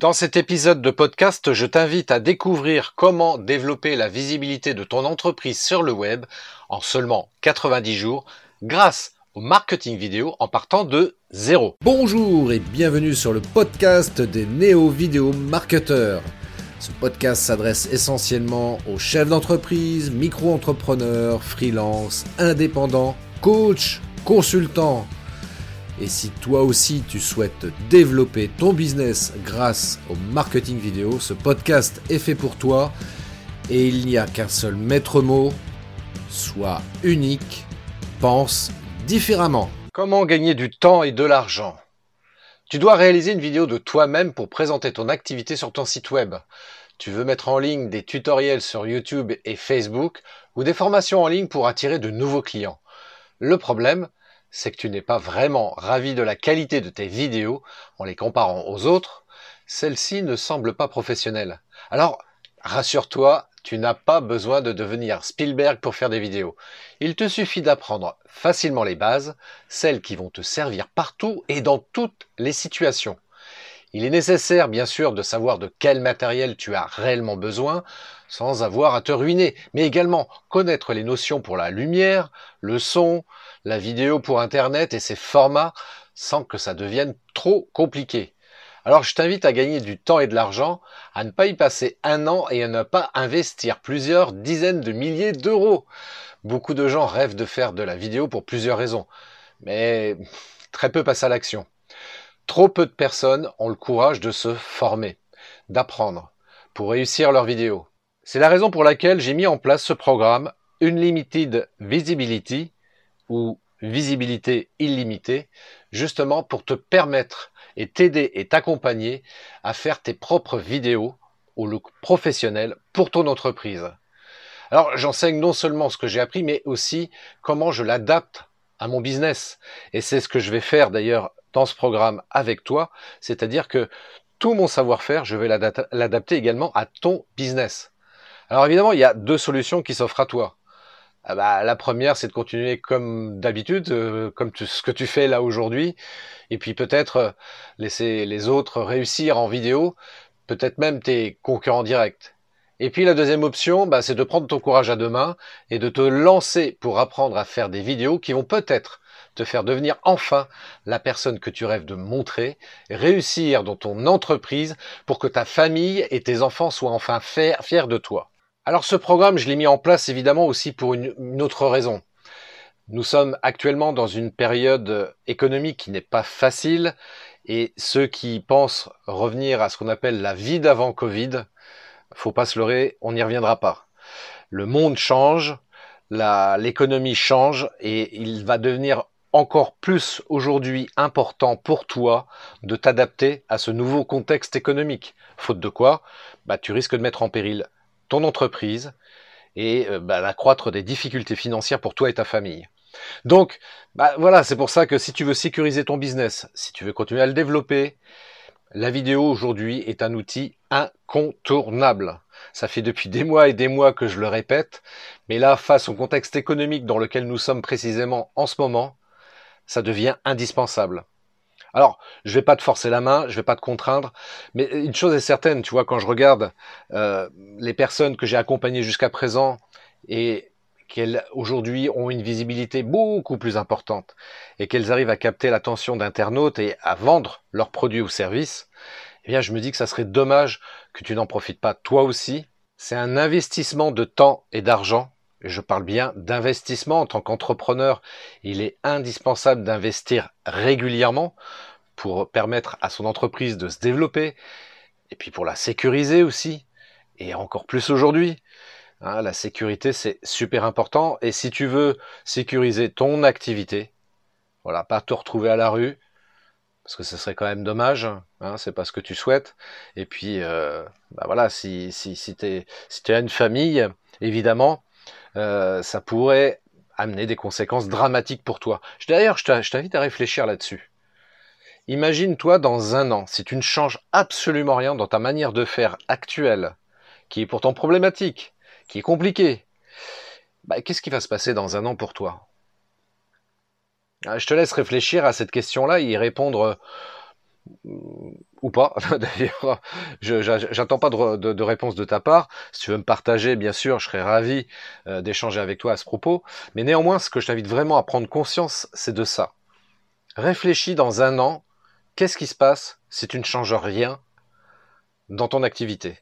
Dans cet épisode de podcast, je t'invite à découvrir comment développer la visibilité de ton entreprise sur le web en seulement 90 jours grâce au marketing vidéo en partant de zéro. Bonjour et bienvenue sur le podcast des néo-vidéo marketeurs. Ce podcast s'adresse essentiellement aux chefs d'entreprise, micro-entrepreneurs, freelance, indépendants, coachs, consultants et si toi aussi tu souhaites développer ton business grâce au marketing vidéo, ce podcast est fait pour toi et il n'y a qu'un seul maître mot, sois unique, pense différemment. Comment gagner du temps et de l'argent? Tu dois réaliser une vidéo de toi-même pour présenter ton activité sur ton site web. Tu veux mettre en ligne des tutoriels sur YouTube et Facebook ou des formations en ligne pour attirer de nouveaux clients. Le problème, c'est que tu n'es pas vraiment ravi de la qualité de tes vidéos en les comparant aux autres, celles-ci ne semblent pas professionnelles. Alors, rassure-toi, tu n'as pas besoin de devenir Spielberg pour faire des vidéos. Il te suffit d'apprendre facilement les bases, celles qui vont te servir partout et dans toutes les situations. Il est nécessaire bien sûr de savoir de quel matériel tu as réellement besoin sans avoir à te ruiner, mais également connaître les notions pour la lumière, le son, la vidéo pour Internet et ses formats sans que ça devienne trop compliqué. Alors je t'invite à gagner du temps et de l'argent, à ne pas y passer un an et à ne pas investir plusieurs dizaines de milliers d'euros. Beaucoup de gens rêvent de faire de la vidéo pour plusieurs raisons, mais très peu passent à l'action. Trop peu de personnes ont le courage de se former, d'apprendre, pour réussir leur vidéo. C'est la raison pour laquelle j'ai mis en place ce programme Unlimited Visibility ou visibilité illimitée, justement pour te permettre et t'aider et t'accompagner à faire tes propres vidéos au look professionnel pour ton entreprise. Alors j'enseigne non seulement ce que j'ai appris, mais aussi comment je l'adapte à mon business. Et c'est ce que je vais faire d'ailleurs dans ce programme avec toi, c'est-à-dire que tout mon savoir-faire, je vais l'adapter également à ton business. Alors évidemment, il y a deux solutions qui s'offrent à toi. Ah bah, la première, c'est de continuer comme d'habitude, euh, comme ce que tu fais là aujourd'hui, et puis peut-être euh, laisser les autres réussir en vidéo, peut-être même tes concurrents directs. Et puis la deuxième option, bah, c'est de prendre ton courage à deux mains et de te lancer pour apprendre à faire des vidéos qui vont peut-être faire devenir enfin la personne que tu rêves de montrer, réussir dans ton entreprise pour que ta famille et tes enfants soient enfin fiers de toi. Alors ce programme, je l'ai mis en place évidemment aussi pour une, autre raison. Nous sommes actuellement dans une période économique qui n'est pas facile et ceux qui pensent revenir à ce qu'on appelle la vie d'avant Covid, faut pas se leurrer, on n'y reviendra pas. Le monde change, l'économie change et il va devenir encore plus aujourd'hui important pour toi de t'adapter à ce nouveau contexte économique. Faute de quoi, bah, tu risques de mettre en péril ton entreprise et euh, bah, d'accroître des difficultés financières pour toi et ta famille. Donc, bah, voilà, c'est pour ça que si tu veux sécuriser ton business, si tu veux continuer à le développer, la vidéo aujourd'hui est un outil incontournable. Ça fait depuis des mois et des mois que je le répète, mais là, face au contexte économique dans lequel nous sommes précisément en ce moment, ça devient indispensable. Alors, je vais pas te forcer la main, je vais pas te contraindre, mais une chose est certaine, tu vois, quand je regarde euh, les personnes que j'ai accompagnées jusqu'à présent et qu'elles aujourd'hui ont une visibilité beaucoup plus importante et qu'elles arrivent à capter l'attention d'internautes et à vendre leurs produits ou services, eh bien, je me dis que ça serait dommage que tu n'en profites pas toi aussi. C'est un investissement de temps et d'argent je parle bien d'investissement en tant qu'entrepreneur. Il est indispensable d'investir régulièrement pour permettre à son entreprise de se développer et puis pour la sécuriser aussi. Et encore plus aujourd'hui. Hein, la sécurité, c'est super important. Et si tu veux sécuriser ton activité, voilà, pas te retrouver à la rue, parce que ce serait quand même dommage, hein, c'est pas ce que tu souhaites. Et puis, euh, bah voilà, si, tu as une famille, évidemment, euh, ça pourrait amener des conséquences dramatiques pour toi. D'ailleurs, je t'invite à réfléchir là-dessus. Imagine-toi dans un an, si tu ne changes absolument rien dans ta manière de faire actuelle, qui est pourtant problématique, qui est compliquée, bah, qu'est-ce qui va se passer dans un an pour toi? Ah, Je te laisse réfléchir à cette question-là et y répondre ou pas d'ailleurs. J'attends pas de, de, réponse de ta part. Si tu veux me partager bien sûr je serais ravi euh, d'échanger avec toi à ce propos. Mais néanmoins ce que je t'invite vraiment à prendre conscience c'est de ça. Réfléchis dans un an. Qu'est-ce qui se passe si tu ne changes rien dans ton activité?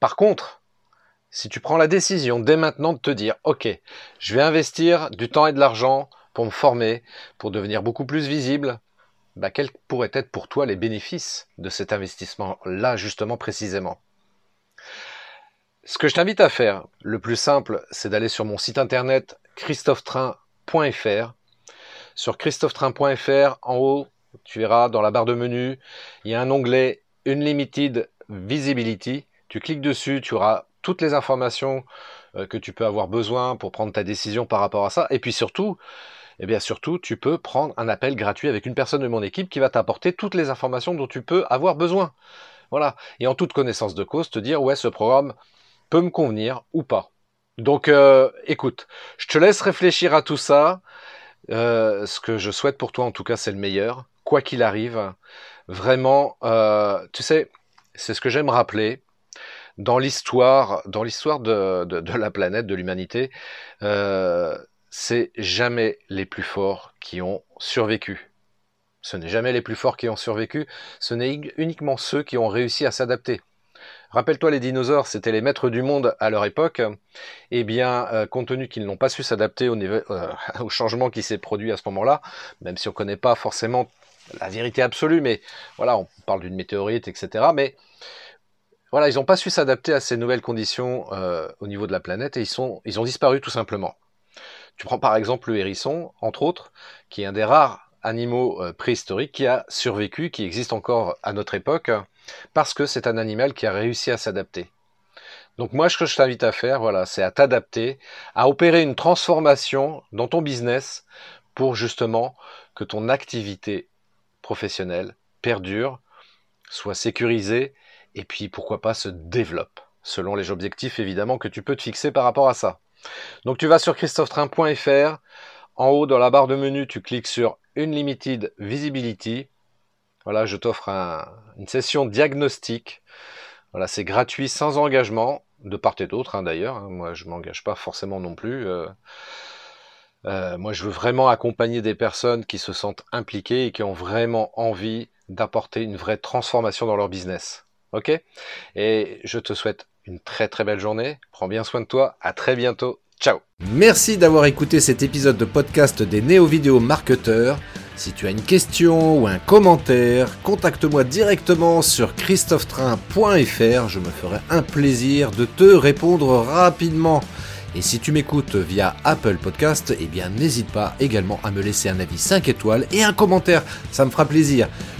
Par contre si tu prends la décision dès maintenant de te dire ok je vais investir du temps et de l'argent pour me former pour devenir beaucoup plus visible bah, quels pourraient être pour toi les bénéfices de cet investissement-là, justement, précisément? Ce que je t'invite à faire, le plus simple, c'est d'aller sur mon site internet christophetrain.fr. Sur christophetrain.fr, en haut, tu verras dans la barre de menu, il y a un onglet Unlimited Visibility. Tu cliques dessus, tu auras toutes les informations euh, que tu peux avoir besoin pour prendre ta décision par rapport à ça. Et puis surtout, eh bien surtout, tu peux prendre un appel gratuit avec une personne de mon équipe qui va t'apporter toutes les informations dont tu peux avoir besoin. Voilà. Et en toute connaissance de cause, te dire ouais, ce programme peut me convenir ou pas. Donc euh, écoute, je te laisse réfléchir à tout ça. Euh, ce que je souhaite pour toi, en tout cas, c'est le meilleur, quoi qu'il arrive. Vraiment, euh, tu sais, c'est ce que j'aime rappeler dans l'histoire, dans l'histoire de, de, la planète, de l'humanité. C'est jamais les plus forts qui ont survécu. Ce n'est jamais les plus forts qui ont survécu, ce n'est uniquement ceux qui ont réussi à s'adapter. Rappelle-toi, les dinosaures, c'était les maîtres du monde à leur époque. Eh bien, euh, compte tenu qu'ils n'ont pas su s'adapter au, euh, au, changement qui s'est produit à ce moment-là, même si on ne connaît pas forcément la vérité absolue, mais voilà, on parle d'une météorite, etc. Mais voilà, ils n'ont pas su s'adapter à ces nouvelles conditions euh, au niveau de la planète et ils ont disparu tout simplement. Tu prends par exemple le hérisson, entre autres, qui est un des rares animaux euh, préhistoriques qui a survécu, qui existe encore à notre époque, parce que c'est un animal qui a réussi à s'adapter. Donc moi, ce que je t'invite à faire, voilà, c'est à t'adapter, à opérer une transformation dans ton business pour justement que ton activité professionnelle perdure, soit sécurisée et puis pourquoi pas se développe, selon les objectifs évidemment que tu peux te fixer par rapport à ça. Donc tu vas sur christophetrain.fr. En haut, dans la barre de menu, tu cliques sur Unlimited Visibility. Voilà, je t'offre une session diagnostic. Voilà, c'est gratuit sans engagement, de part et d'autre hein, d'ailleurs. Hein. Moi, je m'engage pas forcément non plus. Euh, euh, moi, je veux vraiment accompagner des personnes qui se sentent impliquées et qui ont vraiment envie d'apporter une vraie transformation dans leur business. Ok? Et je te souhaite une très très belle journée. Prends bien soin de toi. À très bientôt. Ciao. Merci d'avoir écouté cet épisode de podcast des néo-vidéo marketeurs. Si tu as une question ou un commentaire, contacte-moi directement sur christophetrain.fr. Je me ferai un plaisir de te répondre rapidement. Et si tu m'écoutes via Apple Podcast, eh bien n'hésite pas également à me laisser un avis 5 étoiles et un commentaire, ça me fera plaisir.